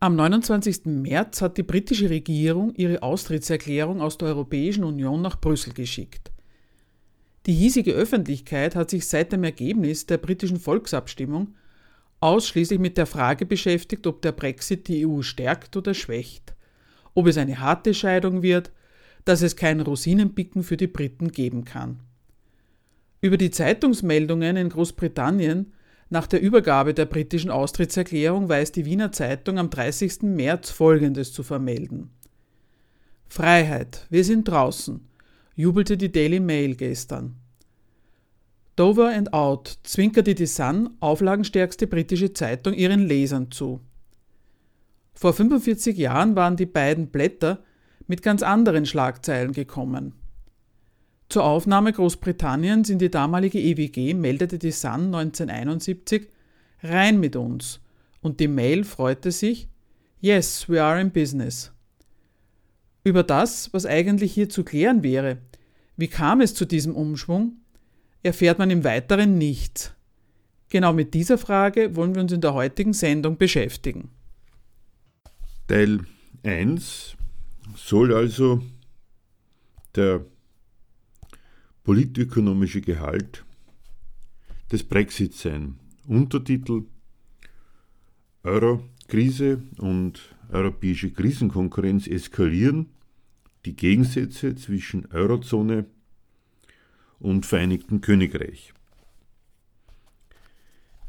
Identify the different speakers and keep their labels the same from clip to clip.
Speaker 1: Am 29. März hat die britische Regierung ihre Austrittserklärung aus der Europäischen Union nach Brüssel geschickt. Die hiesige Öffentlichkeit hat sich seit dem Ergebnis der britischen Volksabstimmung ausschließlich mit der Frage beschäftigt, ob der Brexit die EU stärkt oder schwächt, ob es eine harte Scheidung wird, dass es kein Rosinenpicken für die Briten geben kann. Über die Zeitungsmeldungen in Großbritannien nach der Übergabe der britischen Austrittserklärung weiß die Wiener Zeitung am 30. März Folgendes zu vermelden. Freiheit, wir sind draußen, jubelte die Daily Mail gestern. Dover and Out zwinkerte die Sun, auflagenstärkste britische Zeitung, ihren Lesern zu. Vor 45 Jahren waren die beiden Blätter mit ganz anderen Schlagzeilen gekommen. Zur Aufnahme Großbritanniens in die damalige EWG meldete die Sun 1971 rein mit uns und die Mail freute sich Yes, we are in business. Über das, was eigentlich hier zu klären wäre, wie kam es zu diesem Umschwung, erfährt man im Weiteren nichts. Genau mit dieser Frage wollen wir uns in der heutigen Sendung beschäftigen.
Speaker 2: Teil 1 soll also der politökonomische Gehalt des Brexit sein. Untertitel Euro-Krise und europäische Krisenkonkurrenz eskalieren, die Gegensätze zwischen Eurozone und Vereinigten Königreich.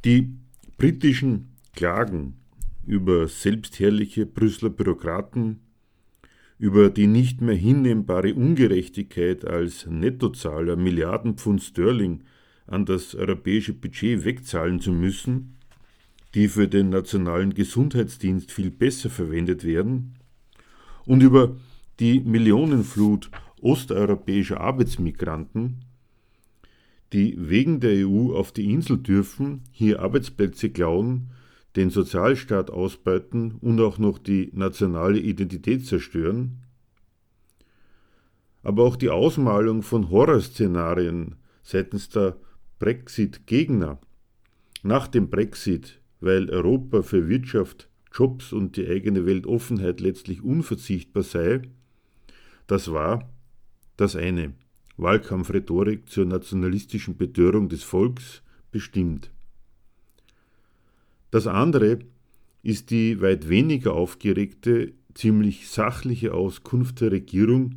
Speaker 2: Die britischen Klagen über selbstherrliche Brüsseler Bürokraten über die nicht mehr hinnehmbare Ungerechtigkeit als Nettozahler Milliarden Pfund Sterling an das europäische Budget wegzahlen zu müssen, die für den nationalen Gesundheitsdienst viel besser verwendet werden, und über die Millionenflut osteuropäischer Arbeitsmigranten, die wegen der EU auf die Insel dürfen, hier Arbeitsplätze klauen den Sozialstaat ausbeuten und auch noch die nationale Identität zerstören. Aber auch die Ausmalung von Horrorszenarien seitens der Brexit-Gegner nach dem Brexit, weil Europa für Wirtschaft, Jobs und die eigene Weltoffenheit letztlich unverzichtbar sei, das war das eine, Wahlkampfrhetorik zur nationalistischen Betörung des Volks bestimmt. Das andere ist die weit weniger aufgeregte, ziemlich sachliche Auskunft der Regierung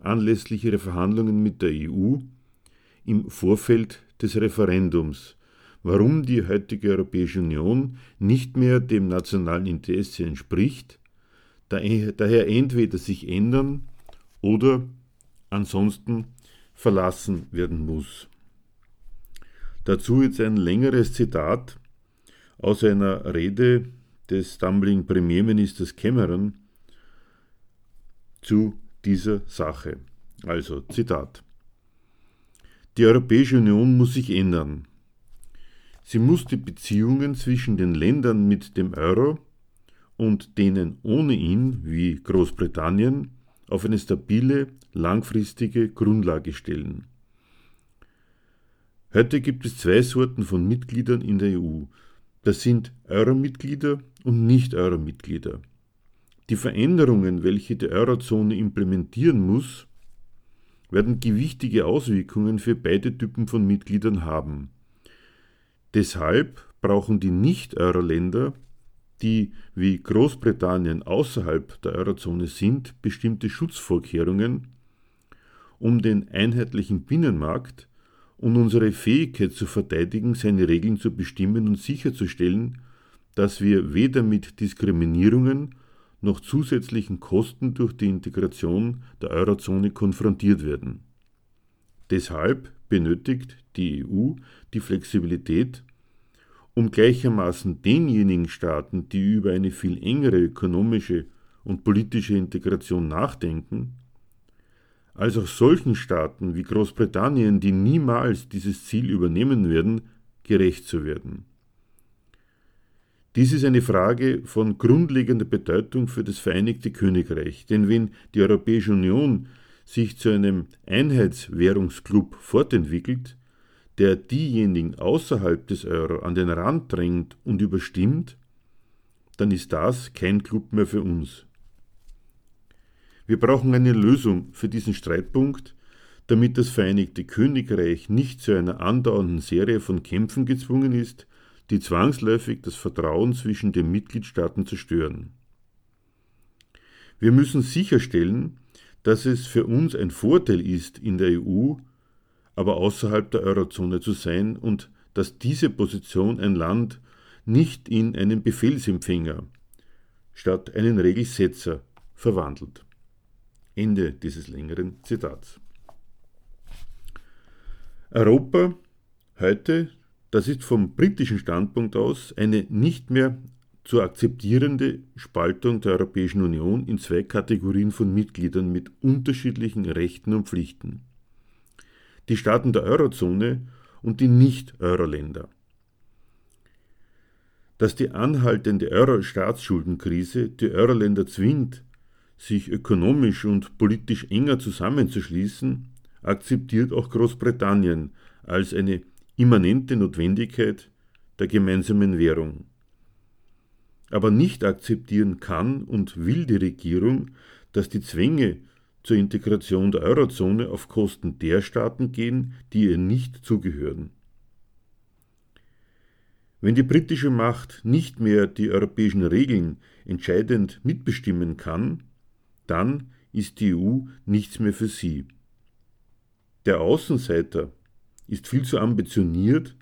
Speaker 2: anlässlich ihrer Verhandlungen mit der EU im Vorfeld des Referendums, warum die heutige Europäische Union nicht mehr dem nationalen Interesse entspricht, daher entweder sich ändern oder ansonsten verlassen werden muss. Dazu jetzt ein längeres Zitat aus einer Rede des stumbling Premierministers Cameron zu dieser Sache. Also Zitat. Die Europäische Union muss sich ändern. Sie muss die Beziehungen zwischen den Ländern mit dem Euro und denen ohne ihn, wie Großbritannien, auf eine stabile, langfristige Grundlage stellen. Heute gibt es zwei Sorten von Mitgliedern in der EU, das sind Euro-Mitglieder und Nicht-Euro-Mitglieder. Die Veränderungen, welche die Eurozone implementieren muss, werden gewichtige Auswirkungen für beide Typen von Mitgliedern haben. Deshalb brauchen die Nicht-Euro-Länder, die wie Großbritannien außerhalb der Eurozone sind, bestimmte Schutzvorkehrungen, um den einheitlichen Binnenmarkt und unsere Fähigkeit zu verteidigen, seine Regeln zu bestimmen und sicherzustellen, dass wir weder mit Diskriminierungen noch zusätzlichen Kosten durch die Integration der Eurozone konfrontiert werden. Deshalb benötigt die EU die Flexibilität, um gleichermaßen denjenigen Staaten, die über eine viel engere ökonomische und politische Integration nachdenken, als auch solchen Staaten wie Großbritannien, die niemals dieses Ziel übernehmen werden, gerecht zu werden. Dies ist eine Frage von grundlegender Bedeutung für das Vereinigte Königreich, denn wenn die Europäische Union sich zu einem Einheitswährungsklub fortentwickelt, der diejenigen außerhalb des Euro an den Rand drängt und überstimmt, dann ist das kein Club mehr für uns. Wir brauchen eine Lösung für diesen Streitpunkt, damit das Vereinigte Königreich nicht zu einer andauernden Serie von Kämpfen gezwungen ist, die zwangsläufig das Vertrauen zwischen den Mitgliedstaaten zerstören. Wir müssen sicherstellen, dass es für uns ein Vorteil ist, in der EU, aber außerhalb der Eurozone zu sein und dass diese Position ein Land nicht in einen Befehlsempfänger statt einen Regelsetzer verwandelt. Ende dieses längeren Zitats. Europa heute das ist vom britischen Standpunkt aus eine nicht mehr zu akzeptierende Spaltung der Europäischen Union in zwei Kategorien von Mitgliedern mit unterschiedlichen Rechten und Pflichten. Die Staaten der Eurozone und die Nicht-Euro-Länder. Dass die anhaltende Euro-Staatsschuldenkrise die Euro-Länder zwingt, sich ökonomisch und politisch enger zusammenzuschließen, akzeptiert auch Großbritannien als eine immanente Notwendigkeit der gemeinsamen Währung. Aber nicht akzeptieren kann und will die Regierung, dass die Zwänge zur Integration der Eurozone auf Kosten der Staaten gehen, die ihr nicht zugehören. Wenn die britische Macht nicht mehr die europäischen Regeln entscheidend mitbestimmen kann, dann ist die EU nichts mehr für sie. Der Außenseiter ist viel zu ambitioniert,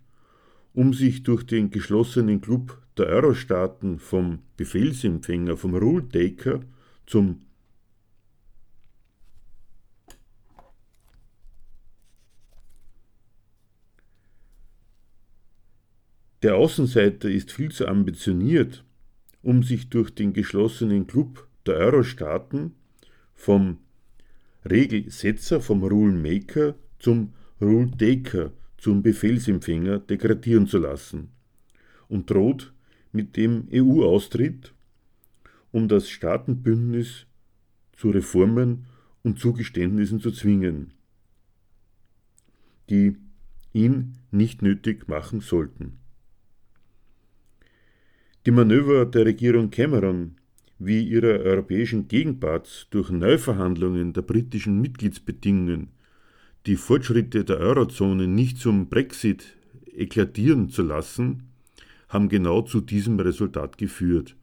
Speaker 2: um sich durch den geschlossenen Club der Euro-Staaten vom Befehlsempfänger, vom Rule-Taker zum Der Außenseiter ist viel zu ambitioniert, um sich durch den geschlossenen Club der Euro-Staaten vom Regelsetzer, vom Rule-Maker zum Rule Taker zum Befehlsempfänger degradieren zu lassen und droht mit dem EU-Austritt, um das Staatenbündnis zu Reformen und Zugeständnissen zu zwingen, die ihn nicht nötig machen sollten. Die Manöver der Regierung Cameron wie ihrer europäischen Gegenparts durch Neuverhandlungen der britischen Mitgliedsbedingungen die Fortschritte der Eurozone nicht zum Brexit eklatieren zu lassen, haben genau zu diesem Resultat geführt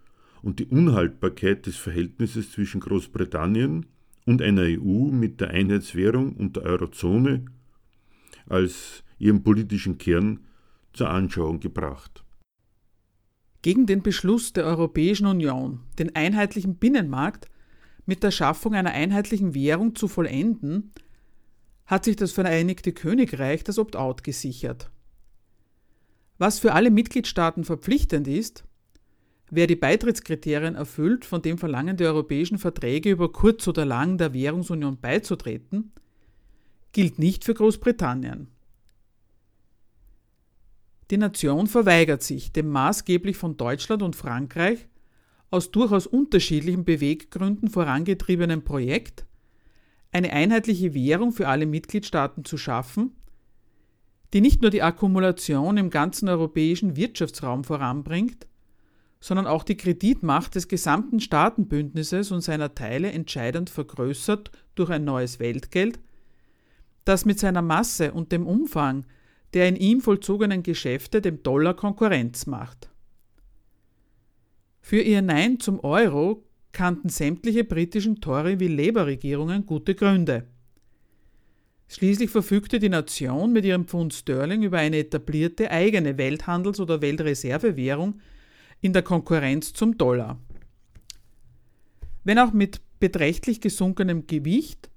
Speaker 2: und die Unhaltbarkeit des Verhältnisses zwischen Großbritannien und einer EU mit der Einheitswährung und der Eurozone als ihrem politischen Kern zur Anschauung gebracht.
Speaker 1: Gegen den Beschluss der Europäischen Union, den einheitlichen Binnenmarkt mit der Schaffung einer einheitlichen Währung zu vollenden, hat sich das Vereinigte Königreich das Opt-out gesichert. Was für alle Mitgliedstaaten verpflichtend ist, wer die Beitrittskriterien erfüllt, von dem verlangen die europäischen Verträge über kurz oder lang der Währungsunion beizutreten, gilt nicht für Großbritannien. Die Nation verweigert sich, dem maßgeblich von Deutschland und Frankreich aus durchaus unterschiedlichen Beweggründen vorangetriebenen Projekt eine einheitliche Währung für alle Mitgliedstaaten zu schaffen, die nicht nur die Akkumulation im ganzen europäischen Wirtschaftsraum voranbringt, sondern auch die Kreditmacht des gesamten Staatenbündnisses und seiner Teile entscheidend vergrößert durch ein neues Weltgeld, das mit seiner Masse und dem Umfang der in ihm vollzogenen Geschäfte dem Dollar Konkurrenz macht. Für ihr Nein zum Euro kannten sämtliche britischen Tory- wie Labour-Regierungen gute Gründe. Schließlich verfügte die Nation mit ihrem Pfund Sterling über eine etablierte eigene Welthandels- oder Weltreservewährung in der Konkurrenz zum Dollar. Wenn auch mit beträchtlich gesunkenem Gewicht,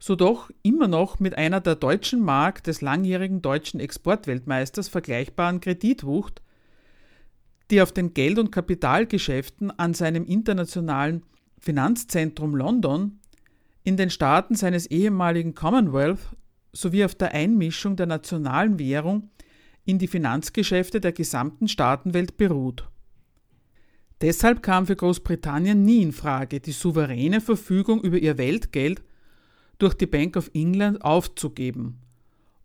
Speaker 1: so doch immer noch mit einer der deutschen Mark des langjährigen deutschen Exportweltmeisters vergleichbaren Kreditwucht die auf den Geld- und Kapitalgeschäften an seinem internationalen Finanzzentrum London, in den Staaten seines ehemaligen Commonwealth sowie auf der Einmischung der nationalen Währung in die Finanzgeschäfte der gesamten Staatenwelt beruht. Deshalb kam für Großbritannien nie in Frage, die souveräne Verfügung über ihr Weltgeld durch die Bank of England aufzugeben,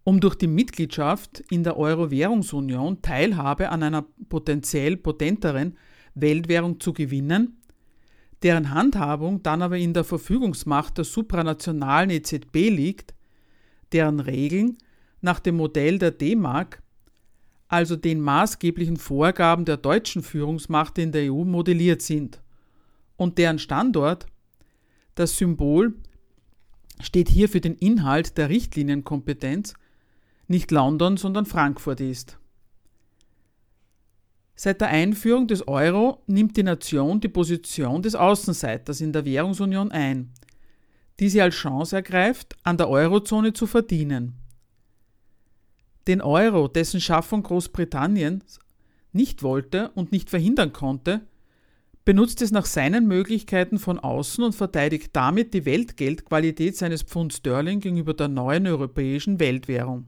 Speaker 1: um durch die Mitgliedschaft in der Euro-Währungsunion Teilhabe an einer potenziell potenteren Weltwährung zu gewinnen, deren Handhabung dann aber in der Verfügungsmacht der supranationalen EZB liegt, deren Regeln nach dem Modell der D-Mark also den maßgeblichen Vorgaben der deutschen Führungsmacht in der EU modelliert sind. Und deren Standort, das Symbol, steht hier für den Inhalt der Richtlinienkompetenz, nicht London, sondern Frankfurt ist. Seit der Einführung des Euro nimmt die Nation die Position des Außenseiters in der Währungsunion ein, die sie als Chance ergreift, an der Eurozone zu verdienen den Euro, dessen Schaffung Großbritannien nicht wollte und nicht verhindern konnte, benutzt es nach seinen Möglichkeiten von außen und verteidigt damit die Weltgeldqualität seines Pfund Sterling gegenüber der neuen europäischen Weltwährung.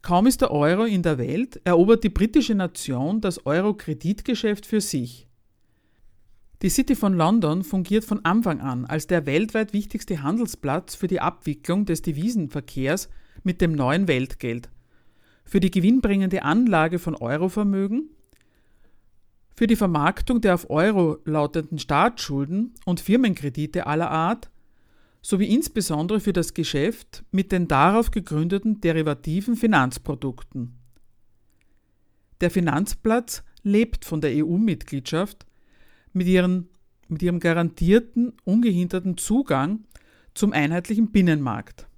Speaker 1: Kaum ist der Euro in der Welt, erobert die britische Nation das Euro-Kreditgeschäft für sich. Die City von London fungiert von Anfang an als der weltweit wichtigste Handelsplatz für die Abwicklung des Devisenverkehrs mit dem neuen Weltgeld, für die gewinnbringende Anlage von Eurovermögen, für die Vermarktung der auf Euro lautenden Staatsschulden und Firmenkredite aller Art sowie insbesondere für das Geschäft mit den darauf gegründeten derivativen Finanzprodukten. Der Finanzplatz lebt von der EU-Mitgliedschaft mit, mit ihrem garantierten, ungehinderten Zugang zum einheitlichen Binnenmarkt.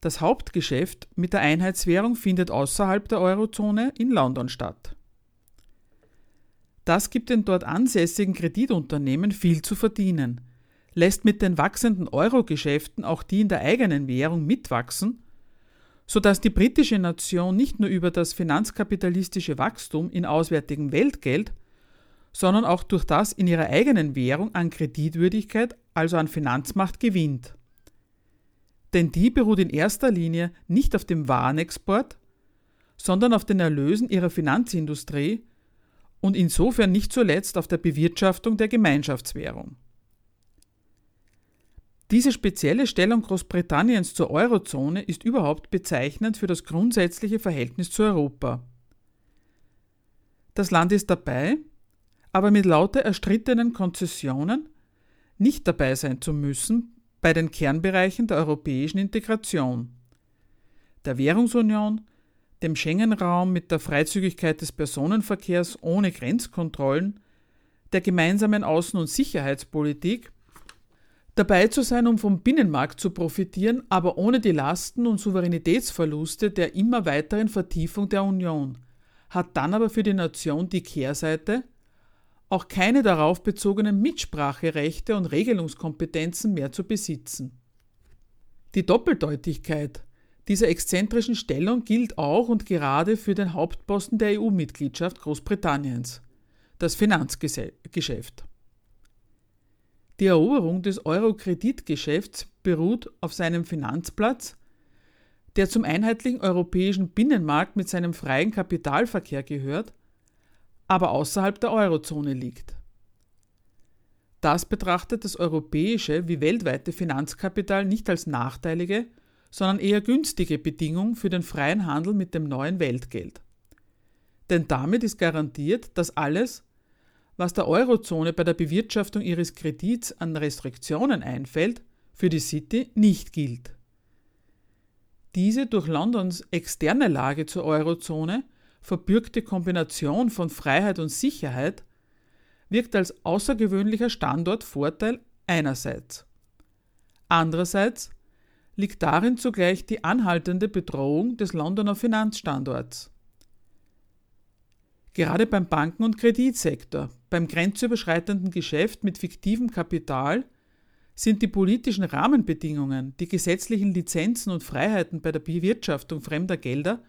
Speaker 1: Das Hauptgeschäft mit der Einheitswährung findet außerhalb der Eurozone in London statt. Das gibt den dort ansässigen Kreditunternehmen viel zu verdienen, lässt mit den wachsenden Euro-Geschäften auch die in der eigenen Währung mitwachsen, sodass die britische Nation nicht nur über das finanzkapitalistische Wachstum in auswärtigem Weltgeld, sondern auch durch das in ihrer eigenen Währung an Kreditwürdigkeit, also an Finanzmacht gewinnt. Denn die beruht in erster Linie nicht auf dem Warenexport, sondern auf den Erlösen ihrer Finanzindustrie und insofern nicht zuletzt auf der Bewirtschaftung der Gemeinschaftswährung. Diese spezielle Stellung Großbritanniens zur Eurozone ist überhaupt bezeichnend für das grundsätzliche Verhältnis zu Europa. Das Land ist dabei, aber mit lauter erstrittenen Konzessionen nicht dabei sein zu müssen bei den Kernbereichen der europäischen Integration, der Währungsunion, dem Schengen-Raum mit der Freizügigkeit des Personenverkehrs ohne Grenzkontrollen, der gemeinsamen Außen- und Sicherheitspolitik, dabei zu sein, um vom Binnenmarkt zu profitieren, aber ohne die Lasten und Souveränitätsverluste der immer weiteren Vertiefung der Union, hat dann aber für die Nation die Kehrseite, auch keine darauf bezogenen Mitspracherechte und Regelungskompetenzen mehr zu besitzen. Die Doppeldeutigkeit dieser exzentrischen Stellung gilt auch und gerade für den Hauptposten der EU-Mitgliedschaft Großbritanniens, das Finanzgeschäft. Die Eroberung des Euro-Kreditgeschäfts beruht auf seinem Finanzplatz, der zum einheitlichen europäischen Binnenmarkt mit seinem freien Kapitalverkehr gehört aber außerhalb der Eurozone liegt. Das betrachtet das europäische wie weltweite Finanzkapital nicht als nachteilige, sondern eher günstige Bedingung für den freien Handel mit dem neuen Weltgeld. Denn damit ist garantiert, dass alles, was der Eurozone bei der Bewirtschaftung ihres Kredits an Restriktionen einfällt, für die City nicht gilt. Diese durch Londons externe Lage zur Eurozone verbürgte Kombination von Freiheit und Sicherheit wirkt als außergewöhnlicher Standortvorteil einerseits. Andererseits liegt darin zugleich die anhaltende Bedrohung des Londoner Finanzstandorts. Gerade beim Banken- und Kreditsektor, beim grenzüberschreitenden Geschäft mit fiktivem Kapital sind die politischen Rahmenbedingungen, die gesetzlichen Lizenzen und Freiheiten bei der Bewirtschaftung fremder Gelder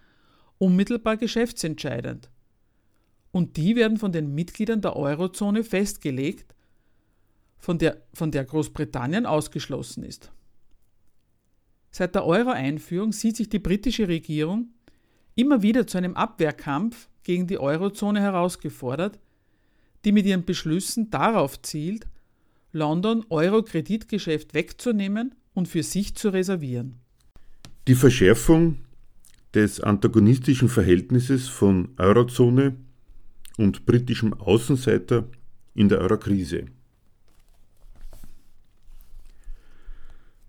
Speaker 1: unmittelbar geschäftsentscheidend. und die werden von den Mitgliedern der Eurozone festgelegt, von der, von der Großbritannien ausgeschlossen ist. Seit der Euro-Einführung sieht sich die britische Regierung immer wieder zu einem Abwehrkampf gegen die Eurozone herausgefordert, die mit ihren Beschlüssen darauf zielt, London Euro-Kreditgeschäft wegzunehmen und für sich zu reservieren.
Speaker 2: Die Verschärfung des antagonistischen Verhältnisses von Eurozone und britischem Außenseiter in der Eurokrise.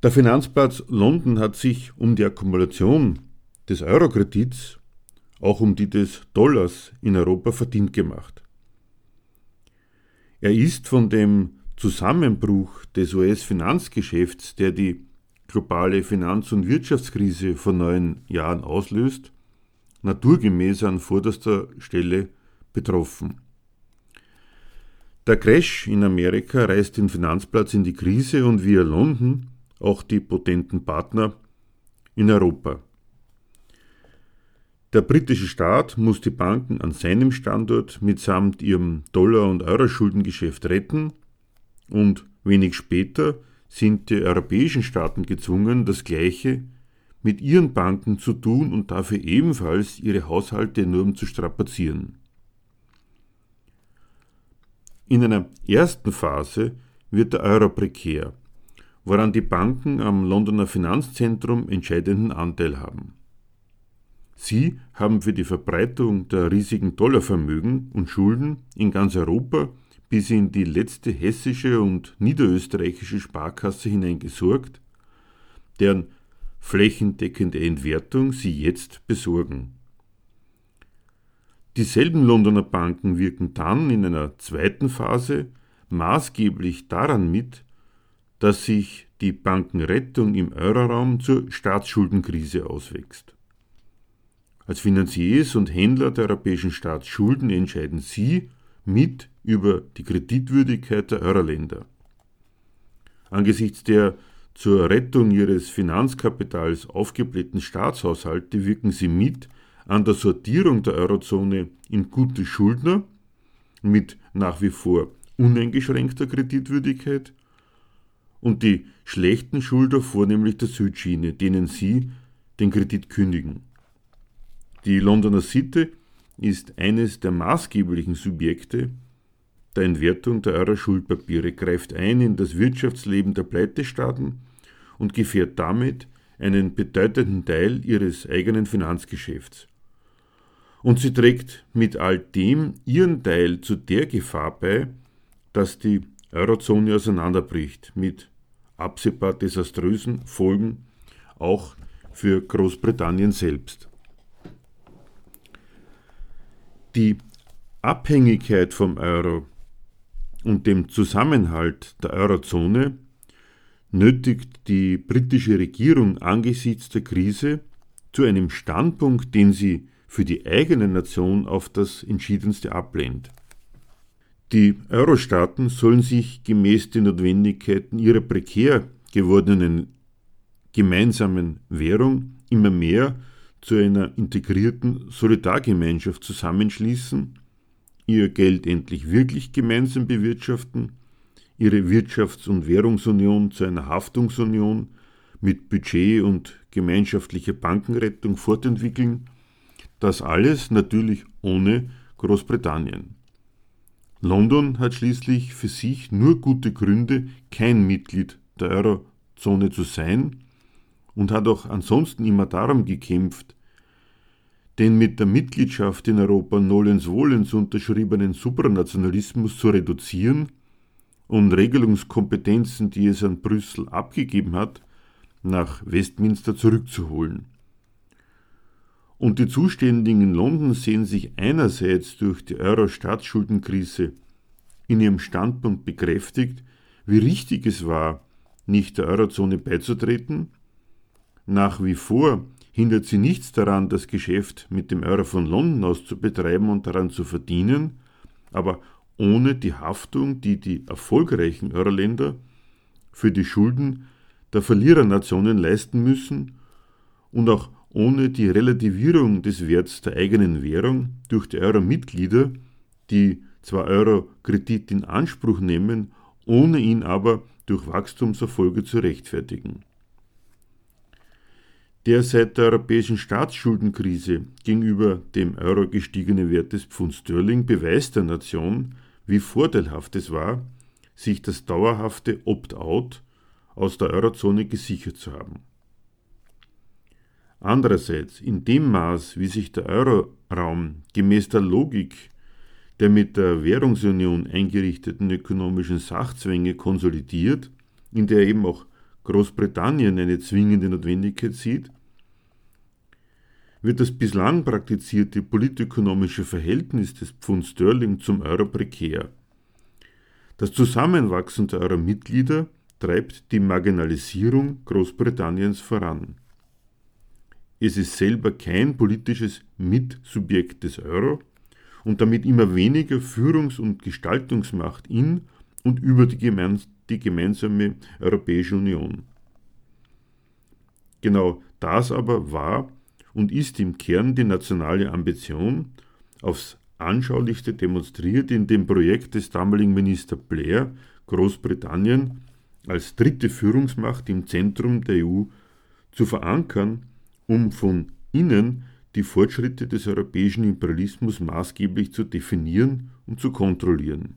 Speaker 2: Der Finanzplatz London hat sich um die Akkumulation des Eurokredits, auch um die des Dollars in Europa verdient gemacht. Er ist von dem Zusammenbruch des US-Finanzgeschäfts, der die globale Finanz- und Wirtschaftskrise vor neun Jahren auslöst, naturgemäß an vorderster Stelle betroffen. Der Crash in Amerika reißt den Finanzplatz in die Krise und via London auch die potenten Partner in Europa. Der britische Staat muss die Banken an seinem Standort mitsamt ihrem Dollar- und Euro-Schuldengeschäft retten und wenig später sind die europäischen Staaten gezwungen, das Gleiche mit ihren Banken zu tun und dafür ebenfalls ihre Haushalte enorm zu strapazieren. In einer ersten Phase wird der Euro prekär woran die Banken am Londoner Finanzzentrum entscheidenden Anteil haben. Sie haben für die Verbreitung der riesigen Dollarvermögen und Schulden in ganz Europa bis in die letzte hessische und niederösterreichische Sparkasse hinein gesorgt, deren flächendeckende Entwertung sie jetzt besorgen. Dieselben Londoner Banken wirken dann in einer zweiten Phase maßgeblich daran mit, dass sich die Bankenrettung im Euroraum zur Staatsschuldenkrise auswächst. Als Finanziers und Händler der europäischen Staatsschulden entscheiden Sie mit über die Kreditwürdigkeit der Euroländer. Angesichts der zur Rettung ihres Finanzkapitals aufgeblähten Staatshaushalte wirken sie mit an der Sortierung der Eurozone in gute Schuldner mit nach wie vor uneingeschränkter Kreditwürdigkeit und die schlechten Schulder vornehmlich der Südschiene, denen sie den Kredit kündigen. Die Londoner Sitte ist eines der maßgeblichen Subjekte der Entwertung der Euro-Schuldpapiere, greift ein in das Wirtschaftsleben der Pleitestaaten und gefährt damit einen bedeutenden Teil ihres eigenen Finanzgeschäfts. Und sie trägt mit all dem ihren Teil zu der Gefahr bei, dass die Eurozone auseinanderbricht mit absehbar desaströsen Folgen auch für Großbritannien selbst. Die Abhängigkeit vom Euro und dem Zusammenhalt der Eurozone nötigt die britische Regierung angesichts der Krise zu einem Standpunkt, den sie für die eigene Nation auf das entschiedenste ablehnt. Die Euro-Staaten sollen sich gemäß den Notwendigkeiten ihrer prekär gewordenen gemeinsamen Währung immer mehr zu einer integrierten Solidargemeinschaft zusammenschließen, ihr Geld endlich wirklich gemeinsam bewirtschaften, ihre Wirtschafts- und Währungsunion zu einer Haftungsunion mit Budget und gemeinschaftlicher Bankenrettung fortentwickeln, das alles natürlich ohne Großbritannien. London hat schließlich für sich nur gute Gründe, kein Mitglied der Eurozone zu sein und hat auch ansonsten immer darum gekämpft, den mit der Mitgliedschaft in Europa nolens wohlens unterschriebenen Supranationalismus zu reduzieren und Regelungskompetenzen, die es an Brüssel abgegeben hat, nach Westminster zurückzuholen. Und die Zuständigen in London sehen sich einerseits durch die Euro-Staatsschuldenkrise in ihrem Standpunkt bekräftigt, wie richtig es war, nicht der Eurozone beizutreten. Nach wie vor hindert sie nichts daran, das Geschäft mit dem Euro von London aus zu betreiben und daran zu verdienen, aber ohne die Haftung, die die erfolgreichen Euroländer für die Schulden der Verlierernationen leisten müssen und auch ohne die Relativierung des Werts der eigenen Währung durch die Euro-Mitglieder, die zwar Euro-Kredit in Anspruch nehmen, ohne ihn aber durch Wachstumserfolge zu rechtfertigen. Der seit der europäischen Staatsschuldenkrise gegenüber dem Euro gestiegene Wert des Pfund Sterling beweist der Nation, wie vorteilhaft es war, sich das dauerhafte Opt-out aus der Eurozone gesichert zu haben. Andererseits, in dem Maß, wie sich der Euroraum gemäß der Logik der mit der Währungsunion eingerichteten ökonomischen Sachzwänge konsolidiert, in der eben auch Großbritannien eine zwingende Notwendigkeit sieht, wird das bislang praktizierte politökonomische Verhältnis des Pfund Sterling zum Euro prekär. Das Zusammenwachsen der Euro-Mitglieder treibt die Marginalisierung Großbritanniens voran. Es ist selber kein politisches Mitsubjekt des Euro und damit immer weniger Führungs- und Gestaltungsmacht in und über die, gemeins die gemeinsame Europäische Union. Genau das aber war und ist im Kern die nationale Ambition, aufs anschaulichste demonstriert in dem Projekt des damaligen Minister Blair, Großbritannien als dritte Führungsmacht im Zentrum der EU zu verankern um von innen die Fortschritte des europäischen Imperialismus maßgeblich zu definieren und zu kontrollieren.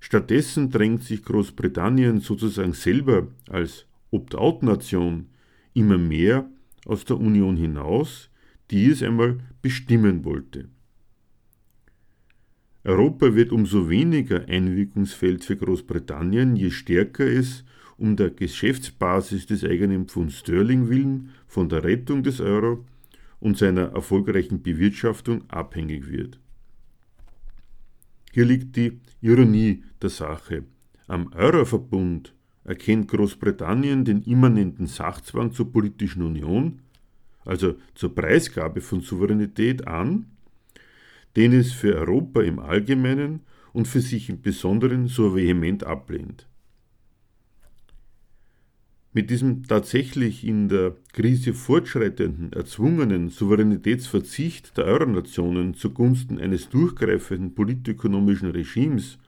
Speaker 2: Stattdessen drängt sich Großbritannien sozusagen selber als Opt-out-Nation immer mehr aus der Union hinaus, die es einmal bestimmen wollte. Europa wird umso weniger Einwirkungsfeld für Großbritannien, je stärker es um der Geschäftsbasis des eigenen Pfund Sterling willen von der Rettung des Euro und seiner erfolgreichen Bewirtschaftung abhängig wird. Hier liegt die Ironie der Sache. Am Euroverbund erkennt Großbritannien den immanenten Sachzwang zur politischen Union, also zur Preisgabe von Souveränität an, den es für Europa im Allgemeinen und für sich im Besonderen so vehement ablehnt. Mit diesem tatsächlich in der Krise fortschreitenden, erzwungenen Souveränitätsverzicht der Euronationen zugunsten eines durchgreifenden politökonomischen Regimes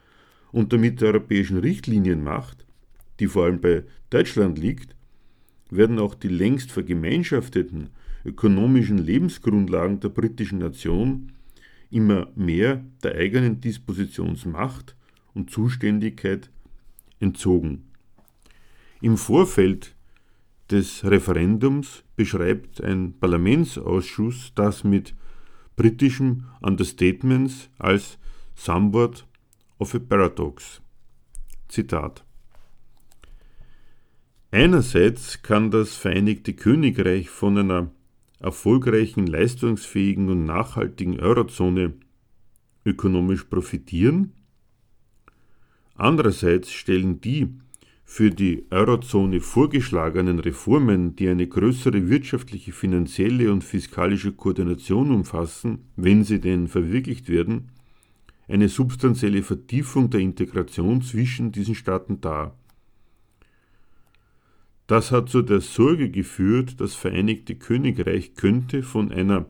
Speaker 2: und damit der europäischen Richtlinienmacht, die vor allem bei Deutschland liegt, werden auch die längst vergemeinschafteten ökonomischen Lebensgrundlagen der britischen Nation immer mehr der eigenen Dispositionsmacht und Zuständigkeit entzogen. Im Vorfeld des Referendums beschreibt ein Parlamentsausschuss das mit britischem Understatements als somewhat of a paradox. Zitat. Einerseits kann das Vereinigte Königreich von einer erfolgreichen, leistungsfähigen und nachhaltigen Eurozone ökonomisch profitieren. Andererseits stellen die für die Eurozone vorgeschlagenen Reformen, die eine größere wirtschaftliche, finanzielle und fiskalische Koordination umfassen, wenn sie denn verwirklicht werden, eine substanzielle Vertiefung der Integration zwischen diesen Staaten dar. Das hat zu der Sorge geführt, das Vereinigte Königreich könnte von einer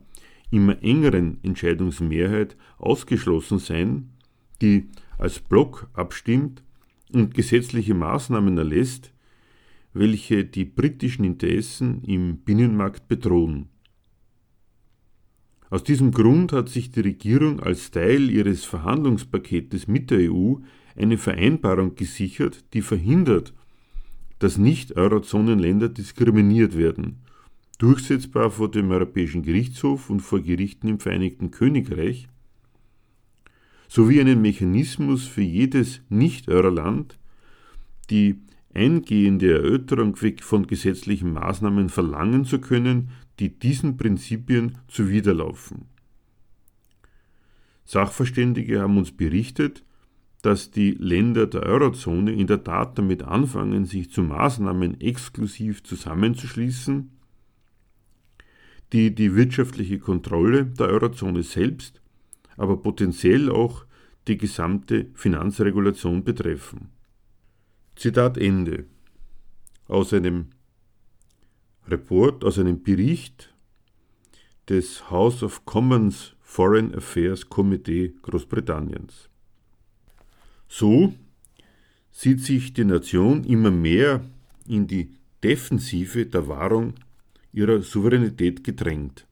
Speaker 2: immer engeren Entscheidungsmehrheit ausgeschlossen sein, die als Block abstimmt und gesetzliche Maßnahmen erlässt, welche die britischen Interessen im Binnenmarkt bedrohen. Aus diesem Grund hat sich die Regierung als Teil ihres Verhandlungspaketes mit der EU eine Vereinbarung gesichert, die verhindert, dass Nicht-Eurozonen-Länder diskriminiert werden, durchsetzbar vor dem Europäischen Gerichtshof und vor Gerichten im Vereinigten Königreich, sowie einen Mechanismus für jedes Nicht-Euro-Land, die eingehende Erörterung von gesetzlichen Maßnahmen verlangen zu können, die diesen Prinzipien zuwiderlaufen. Sachverständige haben uns berichtet, dass die Länder der Eurozone in der Tat damit anfangen, sich zu Maßnahmen exklusiv zusammenzuschließen, die die wirtschaftliche Kontrolle der Eurozone selbst aber potenziell auch die gesamte Finanzregulation betreffen. Zitat Ende. Aus einem Report, aus einem Bericht des House of Commons Foreign Affairs Committee Großbritanniens. So sieht sich die Nation immer mehr in die Defensive der Wahrung ihrer Souveränität gedrängt.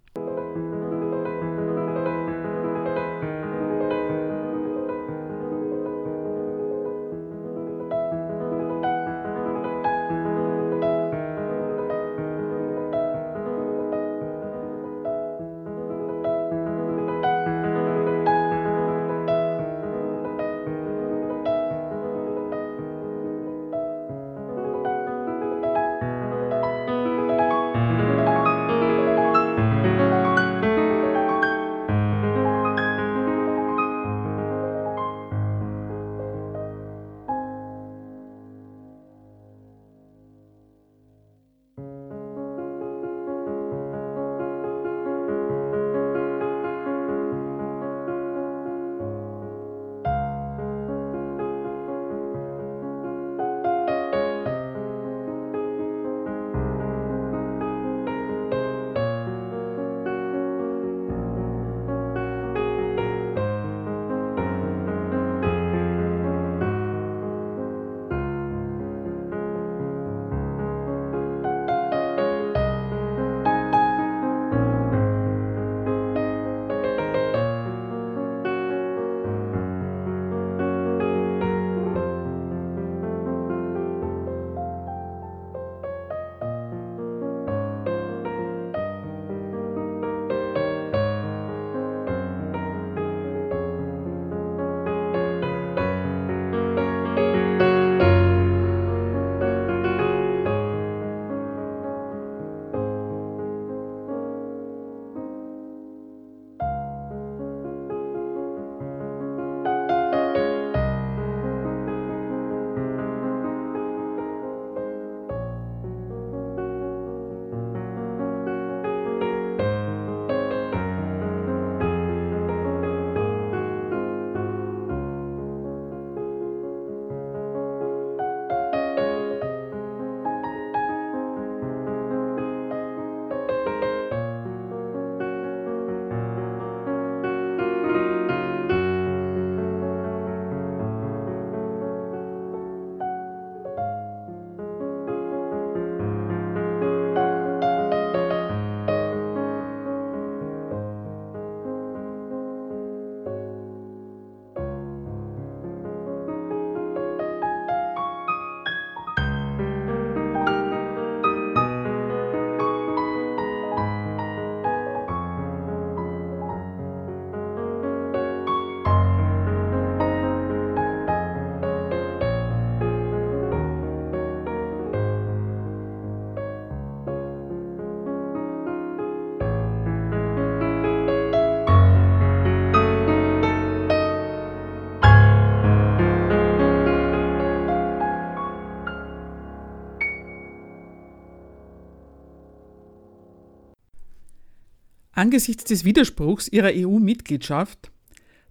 Speaker 1: Angesichts des Widerspruchs ihrer EU-Mitgliedschaft,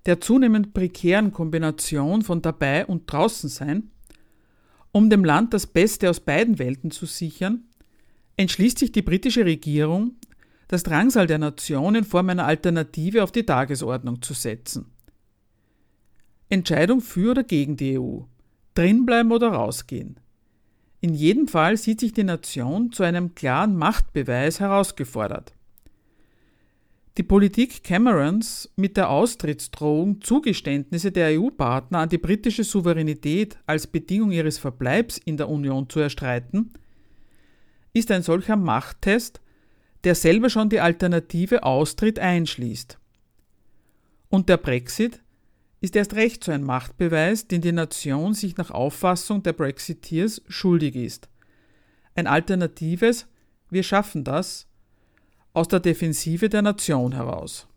Speaker 1: der zunehmend prekären Kombination von dabei und draußen sein, um dem Land das Beste aus beiden Welten zu sichern, entschließt sich die britische Regierung, das Drangsal der Nation in Form einer Alternative auf die Tagesordnung zu setzen. Entscheidung für oder gegen die EU, drinbleiben oder rausgehen. In jedem Fall sieht sich die Nation zu einem klaren Machtbeweis herausgefordert. Die Politik Camerons mit der Austrittsdrohung Zugeständnisse der EU-Partner an die britische Souveränität als Bedingung ihres Verbleibs in der Union zu erstreiten, ist ein solcher Machttest, der selber schon die Alternative Austritt einschließt. Und der Brexit ist erst recht so ein Machtbeweis, den die Nation sich nach Auffassung der Brexiteers schuldig ist. Ein alternatives Wir schaffen das aus der Defensive der Nation heraus.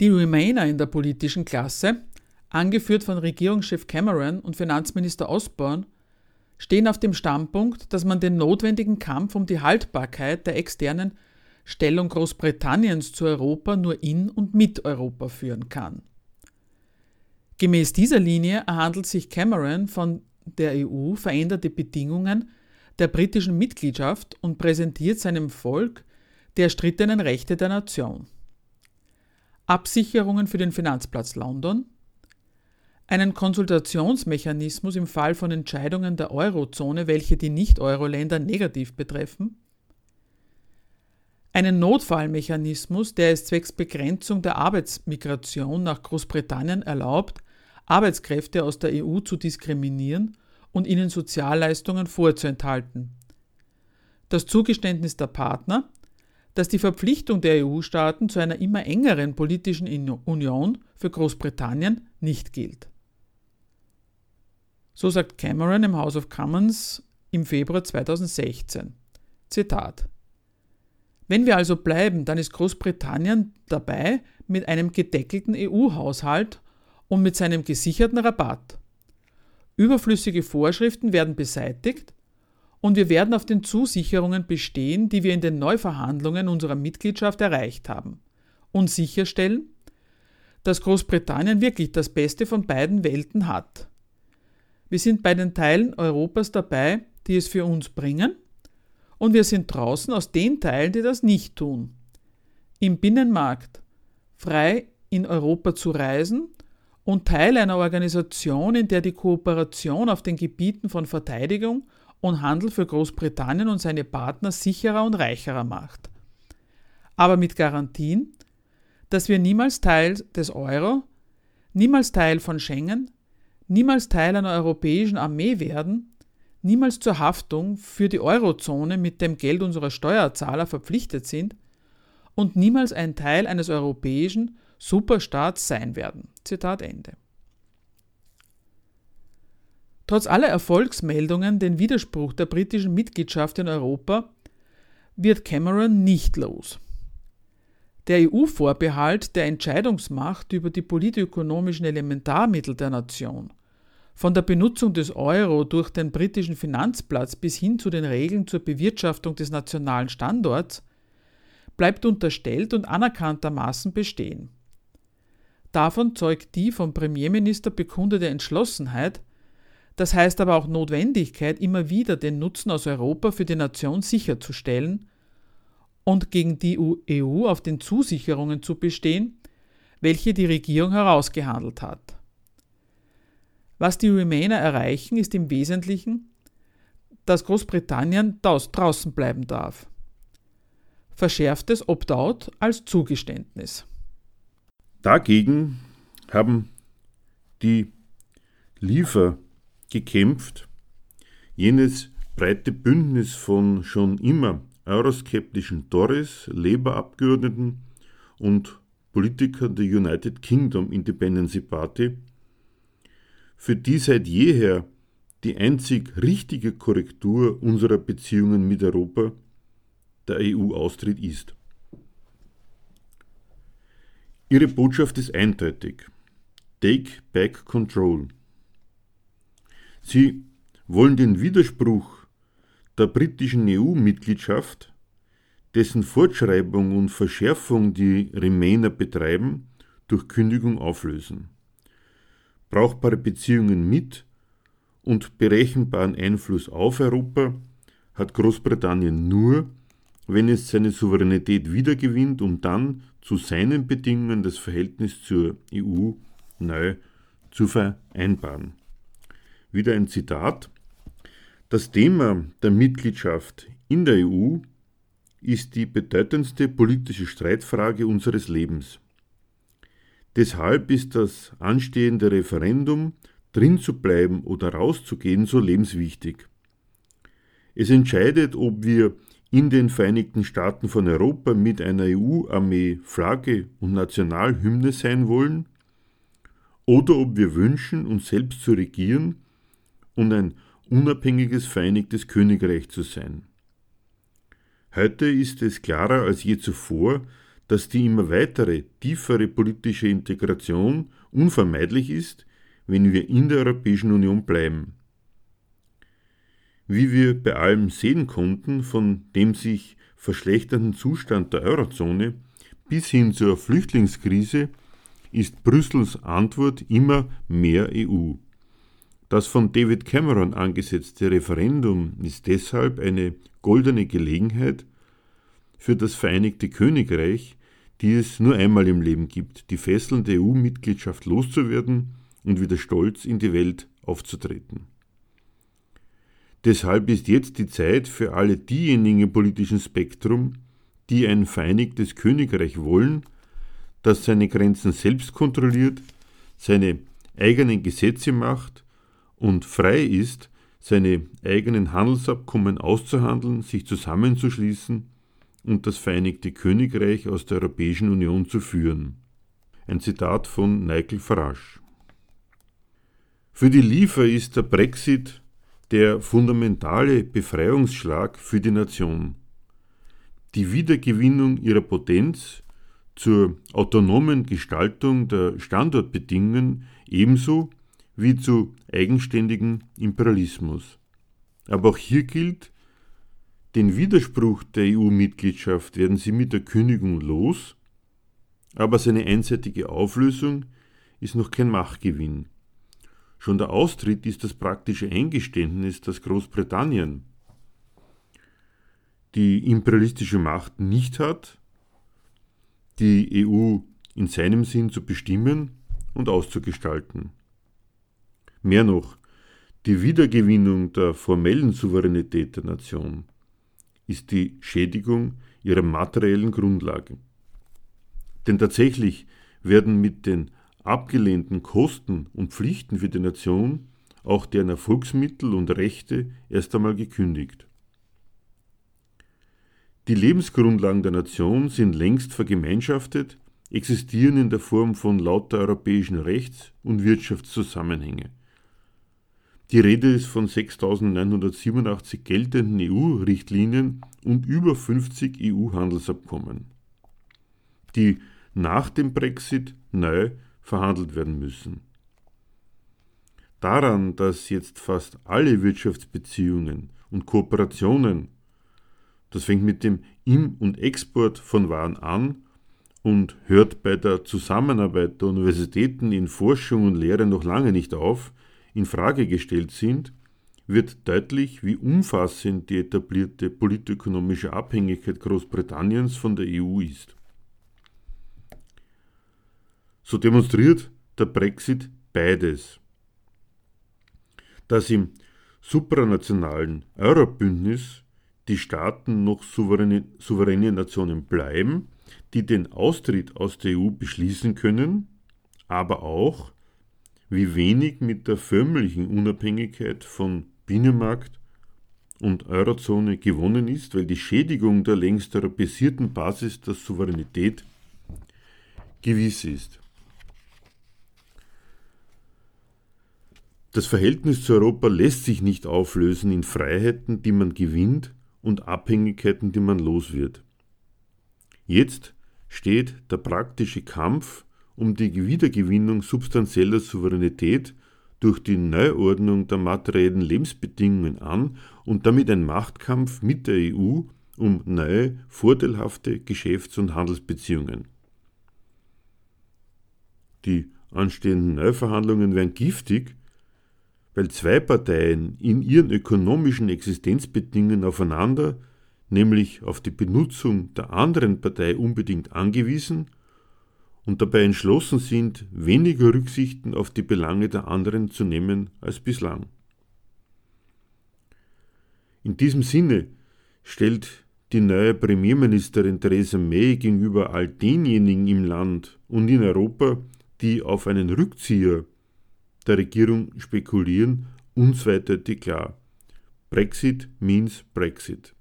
Speaker 1: Die Remainer in der politischen Klasse, angeführt von Regierungschef Cameron und Finanzminister Osborne, stehen auf dem Standpunkt, dass man den notwendigen Kampf um die Haltbarkeit der externen Stellung Großbritanniens zu Europa nur in und mit Europa führen kann. Gemäß dieser Linie erhandelt sich Cameron von der EU veränderte Bedingungen der britischen Mitgliedschaft und präsentiert seinem Volk der erstrittenen Rechte der Nation, Absicherungen für den Finanzplatz London, einen Konsultationsmechanismus im Fall von Entscheidungen der Eurozone, welche die Nicht-Euro-Länder negativ betreffen, einen Notfallmechanismus, der es zwecks Begrenzung der Arbeitsmigration nach Großbritannien erlaubt, Arbeitskräfte aus der EU zu diskriminieren und ihnen Sozialleistungen vorzuenthalten. Das Zugeständnis der Partner, dass die Verpflichtung der EU-Staaten zu einer immer engeren politischen Union für Großbritannien nicht gilt. So sagt Cameron im House of Commons im Februar 2016. Zitat. Wenn wir also bleiben, dann ist Großbritannien dabei mit einem gedeckelten EU-Haushalt und mit seinem gesicherten Rabatt. Überflüssige Vorschriften werden beseitigt und wir werden auf den Zusicherungen bestehen, die wir in den Neuverhandlungen unserer Mitgliedschaft erreicht haben und sicherstellen, dass Großbritannien wirklich das Beste von beiden Welten hat. Wir sind bei den Teilen Europas dabei, die es für uns bringen, und wir sind draußen aus den Teilen, die das nicht tun. Im Binnenmarkt frei in Europa zu reisen und Teil einer Organisation, in der die Kooperation auf den Gebieten von Verteidigung und Handel für Großbritannien und seine Partner sicherer und reicherer macht. Aber mit Garantien, dass wir niemals Teil des Euro, niemals Teil von Schengen, niemals Teil einer europäischen Armee werden, niemals zur Haftung für die Eurozone mit dem Geld unserer Steuerzahler verpflichtet sind und niemals ein Teil eines europäischen Superstaats sein werden. Zitat Ende. Trotz aller Erfolgsmeldungen den Widerspruch der britischen Mitgliedschaft in Europa wird Cameron nicht los. Der EU-Vorbehalt der Entscheidungsmacht über die politökonomischen Elementarmittel der Nation – von der Benutzung des Euro durch den britischen Finanzplatz bis hin zu den Regeln zur Bewirtschaftung des nationalen Standorts bleibt unterstellt und anerkanntermaßen bestehen. Davon zeugt die vom Premierminister bekundete Entschlossenheit, das heißt aber auch Notwendigkeit, immer wieder den Nutzen aus Europa für die Nation sicherzustellen und gegen die EU auf den Zusicherungen zu bestehen, welche die Regierung herausgehandelt hat. Was die Remainer erreichen, ist im Wesentlichen, dass Großbritannien draußen bleiben darf. Verschärftes Opt-out als Zugeständnis.
Speaker 2: Dagegen haben die Liefer gekämpft, jenes breite Bündnis von schon immer euroskeptischen Tories, Labour-Abgeordneten und Politikern der United Kingdom Independence Party, für die seit jeher die einzig richtige Korrektur unserer Beziehungen mit Europa der EU-Austritt ist. Ihre Botschaft ist eindeutig. Take back control. Sie wollen den Widerspruch der britischen EU-Mitgliedschaft, dessen Fortschreibung und Verschärfung die Remainer betreiben, durch Kündigung auflösen brauchbare Beziehungen mit und berechenbaren Einfluss auf Europa hat Großbritannien nur, wenn es seine Souveränität wiedergewinnt, um dann zu seinen Bedingungen das Verhältnis zur EU neu zu vereinbaren. Wieder ein Zitat. Das Thema der Mitgliedschaft in der EU ist die bedeutendste politische Streitfrage unseres Lebens. Deshalb ist das anstehende Referendum, drin zu bleiben oder rauszugehen, so lebenswichtig. Es entscheidet, ob wir in den Vereinigten Staaten von Europa mit einer EU-Armee Flagge und Nationalhymne sein wollen, oder ob wir wünschen, uns selbst zu regieren und ein unabhängiges Vereinigtes Königreich zu sein. Heute ist es klarer als je zuvor, dass die immer weitere, tiefere politische Integration unvermeidlich ist, wenn wir in der Europäischen Union bleiben. Wie wir bei allem sehen konnten, von dem sich verschlechternden Zustand der Eurozone bis hin zur Flüchtlingskrise, ist Brüssels Antwort immer mehr EU. Das von David Cameron angesetzte Referendum ist deshalb eine goldene Gelegenheit, für das Vereinigte Königreich, die es nur einmal im Leben gibt, die Fesseln der EU-Mitgliedschaft loszuwerden und wieder stolz in die Welt aufzutreten. Deshalb ist jetzt die Zeit für alle diejenigen im politischen Spektrum, die ein vereinigtes Königreich wollen, das seine Grenzen selbst kontrolliert, seine eigenen Gesetze macht und frei ist, seine eigenen Handelsabkommen auszuhandeln, sich zusammenzuschließen und das Vereinigte Königreich aus der Europäischen Union zu führen. Ein Zitat von Nigel Farage. Für die Liefer ist der Brexit der fundamentale Befreiungsschlag für die Nation. Die Wiedergewinnung ihrer Potenz zur autonomen Gestaltung der Standortbedingungen ebenso wie zu eigenständigem Imperialismus. Aber auch hier gilt, den Widerspruch der EU-Mitgliedschaft werden sie mit der Kündigung los, aber seine einseitige Auflösung ist noch kein Machtgewinn. Schon der Austritt ist das praktische Eingeständnis, dass Großbritannien die imperialistische Macht nicht hat, die EU in seinem Sinn zu bestimmen und auszugestalten. Mehr noch, die Wiedergewinnung der formellen Souveränität der Nation ist die Schädigung ihrer materiellen Grundlage. Denn tatsächlich werden mit den abgelehnten Kosten und Pflichten für die Nation auch deren Erfolgsmittel und Rechte erst einmal gekündigt. Die Lebensgrundlagen der Nation sind längst vergemeinschaftet, existieren in der Form von lauter europäischen Rechts- und Wirtschaftszusammenhänge. Die Rede ist von 6.987 geltenden EU-Richtlinien und über 50 EU-Handelsabkommen, die nach dem Brexit neu verhandelt werden müssen. Daran, dass jetzt fast alle Wirtschaftsbeziehungen und Kooperationen, das fängt mit dem Im- und Export von Waren an und hört bei der Zusammenarbeit der Universitäten in Forschung und Lehre noch lange nicht auf, in Frage gestellt sind, wird deutlich, wie umfassend die etablierte politökonomische Abhängigkeit Großbritanniens von der EU ist. So demonstriert der Brexit beides. Dass im supranationalen Eurobündnis die Staaten noch souveräne, souveräne Nationen bleiben, die den Austritt aus der EU beschließen können, aber auch, wie wenig mit der förmlichen Unabhängigkeit von Binnenmarkt und Eurozone gewonnen ist, weil die Schädigung der längst europäisierten Basis der Souveränität gewiss ist. Das Verhältnis zu Europa lässt sich nicht auflösen in Freiheiten, die man gewinnt und Abhängigkeiten, die man los wird. Jetzt steht der praktische Kampf um die Wiedergewinnung substanzieller Souveränität durch die Neuordnung der materiellen Lebensbedingungen an und damit ein Machtkampf mit der EU um neue, vorteilhafte Geschäfts- und Handelsbeziehungen. Die anstehenden Neuverhandlungen wären giftig, weil zwei Parteien in ihren ökonomischen Existenzbedingungen aufeinander, nämlich auf die Benutzung der anderen Partei unbedingt angewiesen und dabei entschlossen sind, weniger Rücksichten auf die Belange der anderen zu nehmen als bislang. In diesem Sinne stellt die neue Premierministerin Theresa May gegenüber all denjenigen im Land und in Europa, die auf einen Rückzieher der Regierung spekulieren, unzweideutlich klar. Brexit means Brexit.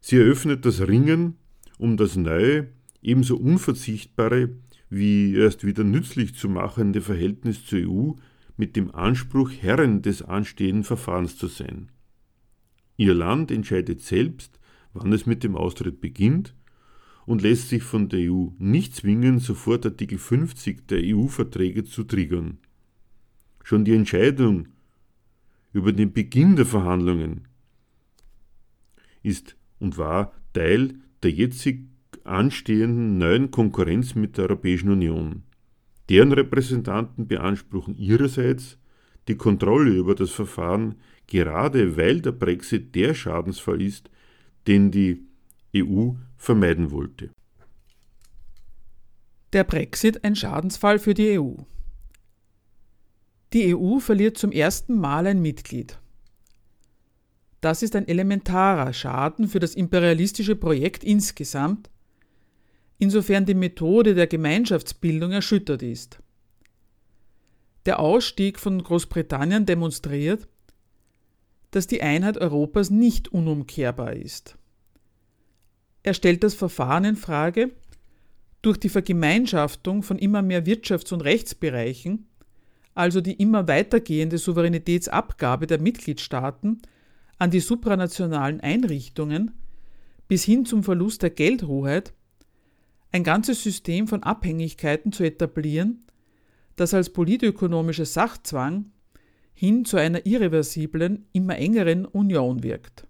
Speaker 2: Sie eröffnet das Ringen um das neue, ebenso unverzichtbare wie erst wieder nützlich zu machende Verhältnis zur EU mit dem Anspruch, Herren des anstehenden Verfahrens zu sein. Ihr Land entscheidet selbst, wann es mit dem Austritt beginnt und lässt sich von der EU nicht zwingen, sofort Artikel 50 der EU-Verträge zu triggern. Schon die Entscheidung über den Beginn der Verhandlungen ist und war Teil der jetzig anstehenden neuen Konkurrenz mit der Europäischen Union. Deren Repräsentanten beanspruchen ihrerseits die Kontrolle über das Verfahren, gerade weil der Brexit der Schadensfall ist, den die EU vermeiden wollte.
Speaker 1: Der Brexit ein Schadensfall für die EU. Die EU verliert zum ersten Mal ein Mitglied. Das ist ein elementarer Schaden für das imperialistische Projekt insgesamt, insofern die Methode der Gemeinschaftsbildung erschüttert ist. Der Ausstieg von Großbritannien demonstriert, dass die Einheit Europas nicht unumkehrbar ist. Er stellt das Verfahren in Frage, durch die Vergemeinschaftung von immer mehr Wirtschafts- und Rechtsbereichen, also die immer weitergehende Souveränitätsabgabe der Mitgliedstaaten an die supranationalen Einrichtungen bis hin zum Verlust der Geldhoheit, ein ganzes System von Abhängigkeiten zu etablieren, das als politökonomischer Sachzwang hin zu einer irreversiblen, immer engeren Union wirkt.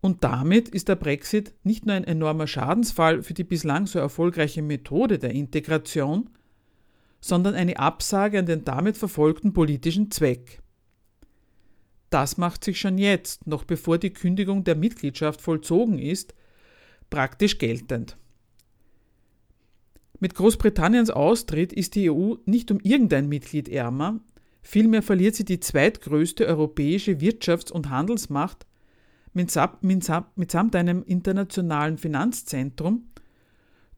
Speaker 1: Und damit ist der Brexit nicht nur ein enormer Schadensfall für die bislang so erfolgreiche Methode der Integration, sondern eine Absage an den damit verfolgten politischen Zweck. Das macht sich schon jetzt, noch bevor die Kündigung der Mitgliedschaft vollzogen ist, praktisch geltend. Mit Großbritanniens Austritt ist die EU nicht um irgendein Mitglied ärmer, vielmehr verliert sie die zweitgrößte europäische Wirtschafts- und Handelsmacht mitsamt einem internationalen Finanzzentrum,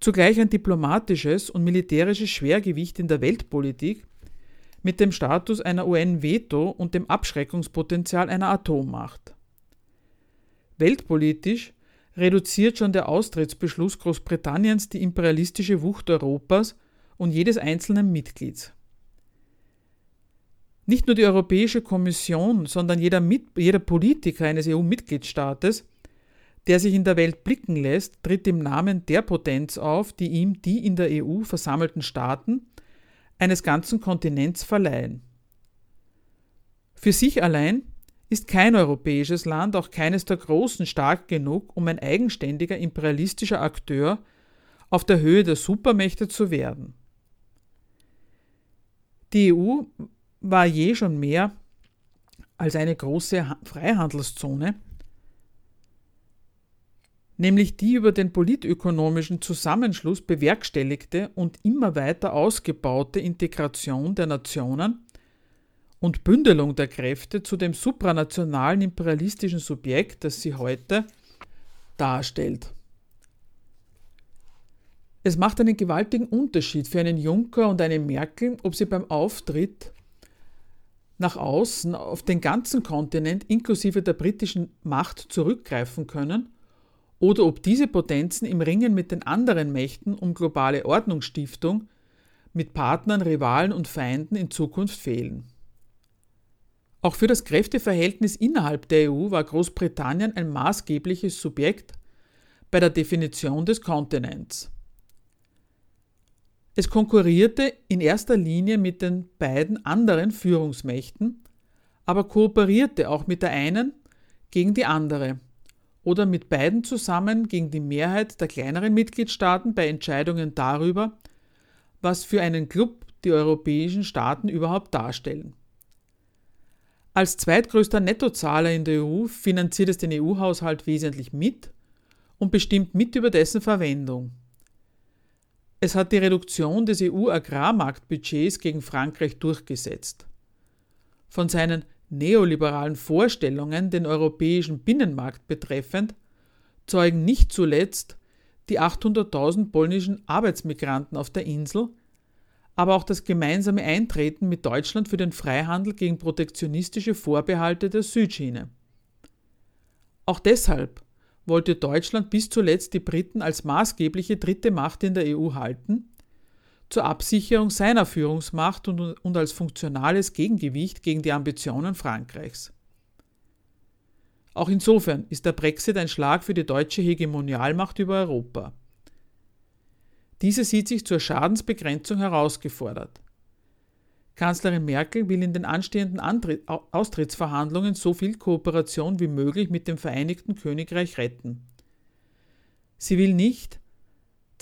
Speaker 1: zugleich ein diplomatisches und militärisches Schwergewicht in der Weltpolitik, mit dem Status einer UN-Veto und dem Abschreckungspotenzial einer Atommacht. Weltpolitisch reduziert schon der Austrittsbeschluss Großbritanniens die imperialistische Wucht Europas und jedes einzelnen Mitglieds. Nicht nur die Europäische Kommission, sondern jeder, Mit jeder Politiker eines EU-Mitgliedstaates, der sich in der Welt blicken lässt, tritt im Namen der Potenz auf, die ihm die in der EU versammelten Staaten eines ganzen Kontinents verleihen. Für sich allein ist kein europäisches Land, auch keines der Großen, stark genug, um ein eigenständiger imperialistischer Akteur auf der Höhe der Supermächte zu werden. Die EU war je schon mehr als eine große Freihandelszone, nämlich die über den politökonomischen Zusammenschluss bewerkstelligte und immer weiter ausgebaute Integration der Nationen und Bündelung der Kräfte zu dem supranationalen imperialistischen Subjekt, das sie heute darstellt. Es macht einen gewaltigen Unterschied für einen Juncker und eine Merkel, ob sie beim Auftritt nach außen auf den ganzen Kontinent inklusive der britischen Macht zurückgreifen können oder ob diese Potenzen im Ringen mit den anderen Mächten um globale Ordnungsstiftung mit Partnern, Rivalen und Feinden in Zukunft fehlen. Auch für das Kräfteverhältnis innerhalb der EU war Großbritannien ein maßgebliches Subjekt bei der Definition des Kontinents. Es konkurrierte in erster Linie mit den beiden anderen Führungsmächten, aber kooperierte auch mit der einen gegen die andere oder mit beiden zusammen gegen die Mehrheit der kleineren Mitgliedstaaten bei Entscheidungen darüber, was für einen Club die europäischen Staaten überhaupt darstellen. Als zweitgrößter Nettozahler in der EU finanziert es den EU-Haushalt wesentlich mit und bestimmt mit über dessen Verwendung. Es hat die Reduktion des EU-Agrarmarktbudgets gegen Frankreich durchgesetzt. Von seinen neoliberalen Vorstellungen den europäischen Binnenmarkt betreffend zeugen nicht zuletzt die 800.000 polnischen Arbeitsmigranten auf der Insel, aber auch das gemeinsame Eintreten mit Deutschland für den Freihandel gegen protektionistische Vorbehalte der Südschiene. Auch deshalb wollte Deutschland bis zuletzt die Briten als maßgebliche dritte Macht in der EU halten, zur Absicherung seiner Führungsmacht und, und als funktionales Gegengewicht gegen die Ambitionen Frankreichs. Auch insofern ist der Brexit ein Schlag für die deutsche Hegemonialmacht über Europa. Diese sieht sich zur Schadensbegrenzung herausgefordert. Kanzlerin Merkel will in den anstehenden Antritt, Austrittsverhandlungen so viel Kooperation wie möglich mit dem Vereinigten Königreich retten. Sie will nicht,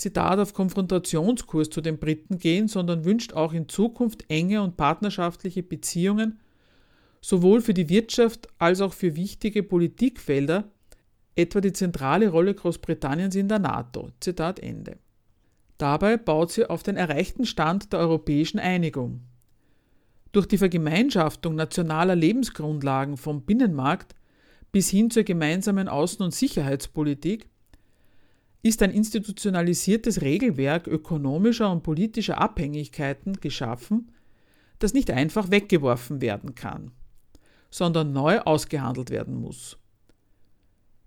Speaker 1: Zitat, auf Konfrontationskurs zu den Briten gehen, sondern wünscht auch in Zukunft enge und partnerschaftliche Beziehungen sowohl für die Wirtschaft als auch für wichtige Politikfelder etwa die zentrale Rolle Großbritanniens in der NATO. Zitat Ende. Dabei baut sie auf den erreichten Stand der europäischen Einigung. Durch die Vergemeinschaftung nationaler Lebensgrundlagen vom Binnenmarkt bis hin zur gemeinsamen Außen- und Sicherheitspolitik ist ein institutionalisiertes Regelwerk ökonomischer und politischer Abhängigkeiten geschaffen, das nicht einfach weggeworfen werden kann, sondern neu ausgehandelt werden muss.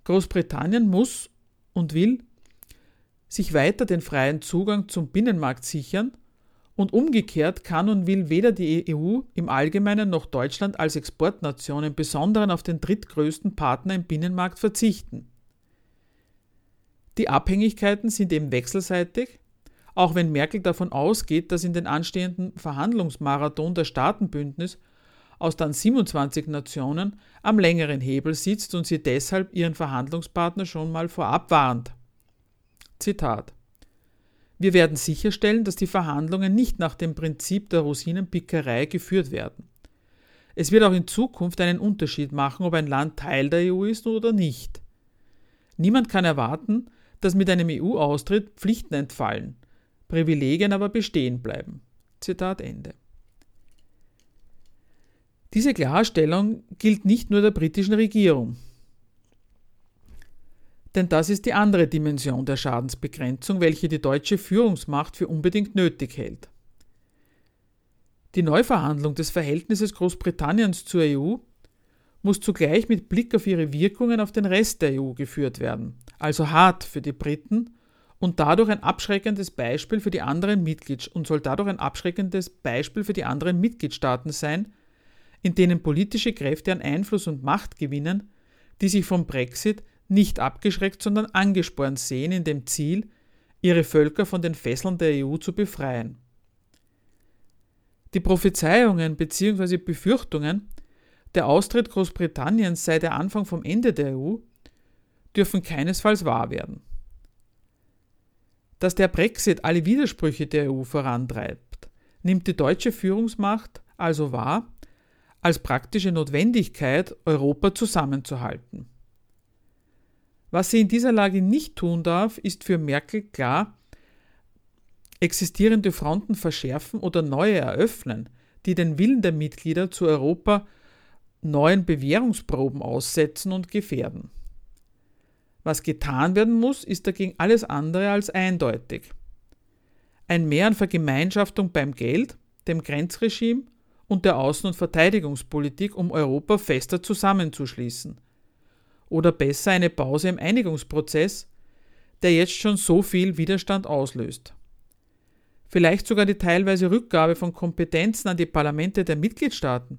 Speaker 1: Großbritannien muss und will sich weiter den freien Zugang zum Binnenmarkt sichern und umgekehrt kann und will weder die EU im Allgemeinen noch Deutschland als Exportnation im Besonderen auf den drittgrößten Partner im Binnenmarkt verzichten. Die Abhängigkeiten sind eben wechselseitig, auch wenn Merkel davon ausgeht, dass in den anstehenden Verhandlungsmarathon der Staatenbündnis aus dann 27 Nationen am längeren Hebel sitzt und sie deshalb ihren Verhandlungspartner schon mal vorab warnt. Zitat Wir werden sicherstellen, dass die Verhandlungen nicht nach dem Prinzip der Rosinenpickerei geführt werden. Es wird auch in Zukunft einen Unterschied machen, ob ein Land Teil der EU ist oder nicht. Niemand kann erwarten, dass mit einem EU-Austritt Pflichten entfallen, Privilegien aber bestehen bleiben. Zitat Ende. Diese Klarstellung gilt nicht nur der britischen Regierung. Denn das ist die andere Dimension der Schadensbegrenzung, welche die deutsche Führungsmacht für unbedingt nötig hält. Die Neuverhandlung des Verhältnisses Großbritanniens zur EU muss zugleich mit Blick auf ihre Wirkungen auf den Rest der EU geführt werden, also hart für die Briten und dadurch ein abschreckendes Beispiel für die anderen Mitglieds und soll dadurch ein abschreckendes Beispiel für die anderen Mitgliedstaaten sein, in denen politische Kräfte an Einfluss und Macht gewinnen, die sich vom Brexit nicht abgeschreckt, sondern angespornt sehen in dem Ziel, ihre Völker von den Fesseln der EU zu befreien. Die Prophezeiungen bzw. Befürchtungen, der Austritt Großbritanniens sei der Anfang vom Ende der EU, dürfen keinesfalls wahr werden. Dass der Brexit alle Widersprüche der EU vorantreibt, nimmt die deutsche Führungsmacht also wahr als praktische Notwendigkeit, Europa zusammenzuhalten. Was sie in dieser Lage nicht tun darf, ist für Merkel klar, existierende Fronten verschärfen oder neue eröffnen, die den Willen der Mitglieder zu Europa neuen Bewährungsproben aussetzen und gefährden. Was getan werden muss, ist dagegen alles andere als eindeutig. Ein Mehr an Vergemeinschaftung beim Geld, dem Grenzregime und der Außen- und Verteidigungspolitik, um Europa fester zusammenzuschließen. Oder besser eine Pause im Einigungsprozess, der jetzt schon so viel Widerstand auslöst. Vielleicht sogar die teilweise Rückgabe von Kompetenzen an die Parlamente der Mitgliedstaaten.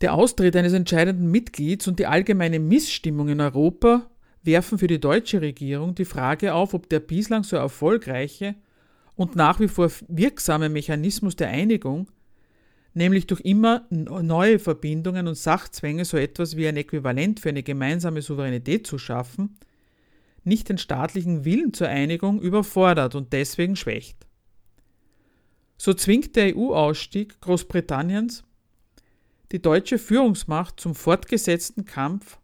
Speaker 1: Der Austritt eines entscheidenden Mitglieds und die allgemeine Missstimmung in Europa werfen für die deutsche Regierung die Frage auf, ob der bislang so erfolgreiche und nach wie vor wirksame Mechanismus der Einigung nämlich durch immer neue Verbindungen und Sachzwänge so etwas wie ein Äquivalent für eine gemeinsame Souveränität zu schaffen, nicht den staatlichen Willen zur Einigung überfordert und deswegen schwächt. So zwingt der EU-Ausstieg Großbritanniens die deutsche Führungsmacht zum fortgesetzten Kampf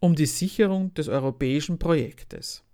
Speaker 1: um die Sicherung des europäischen Projektes.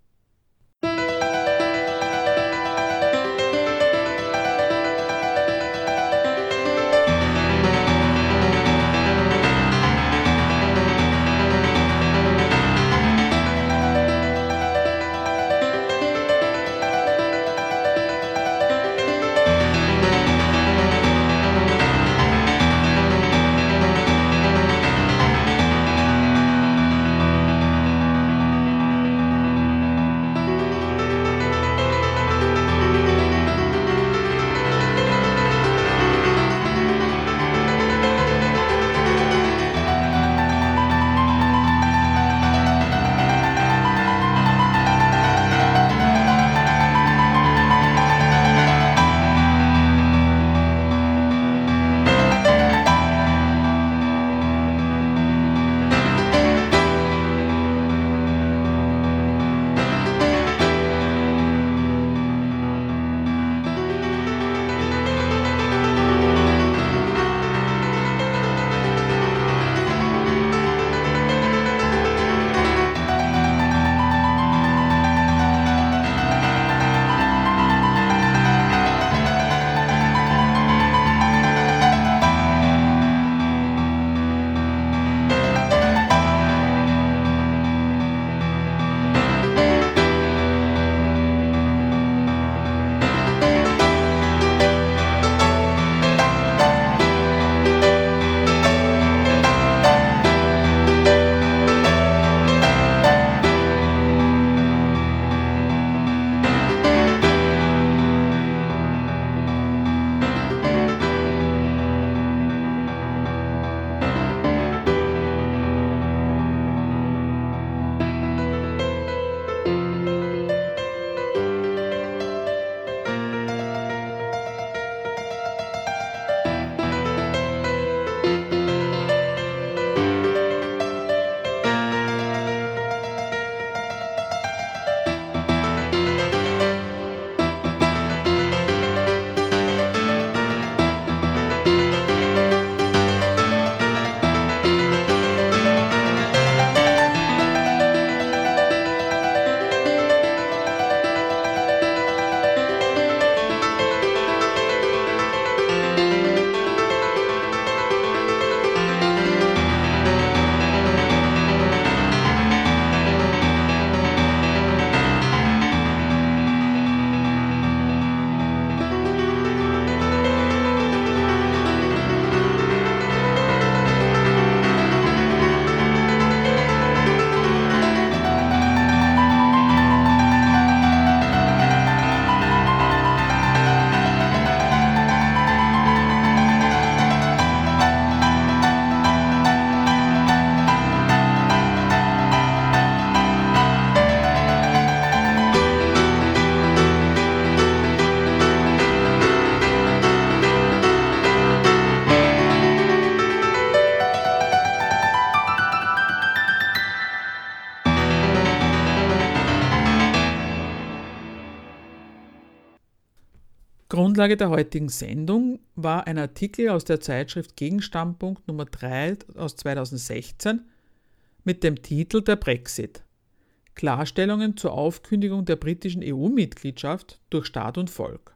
Speaker 1: Grundlage der heutigen Sendung war ein Artikel aus der Zeitschrift Gegenstandpunkt Nummer 3 aus 2016 mit dem Titel Der Brexit. Klarstellungen zur Aufkündigung der britischen EU-Mitgliedschaft durch Staat und Volk.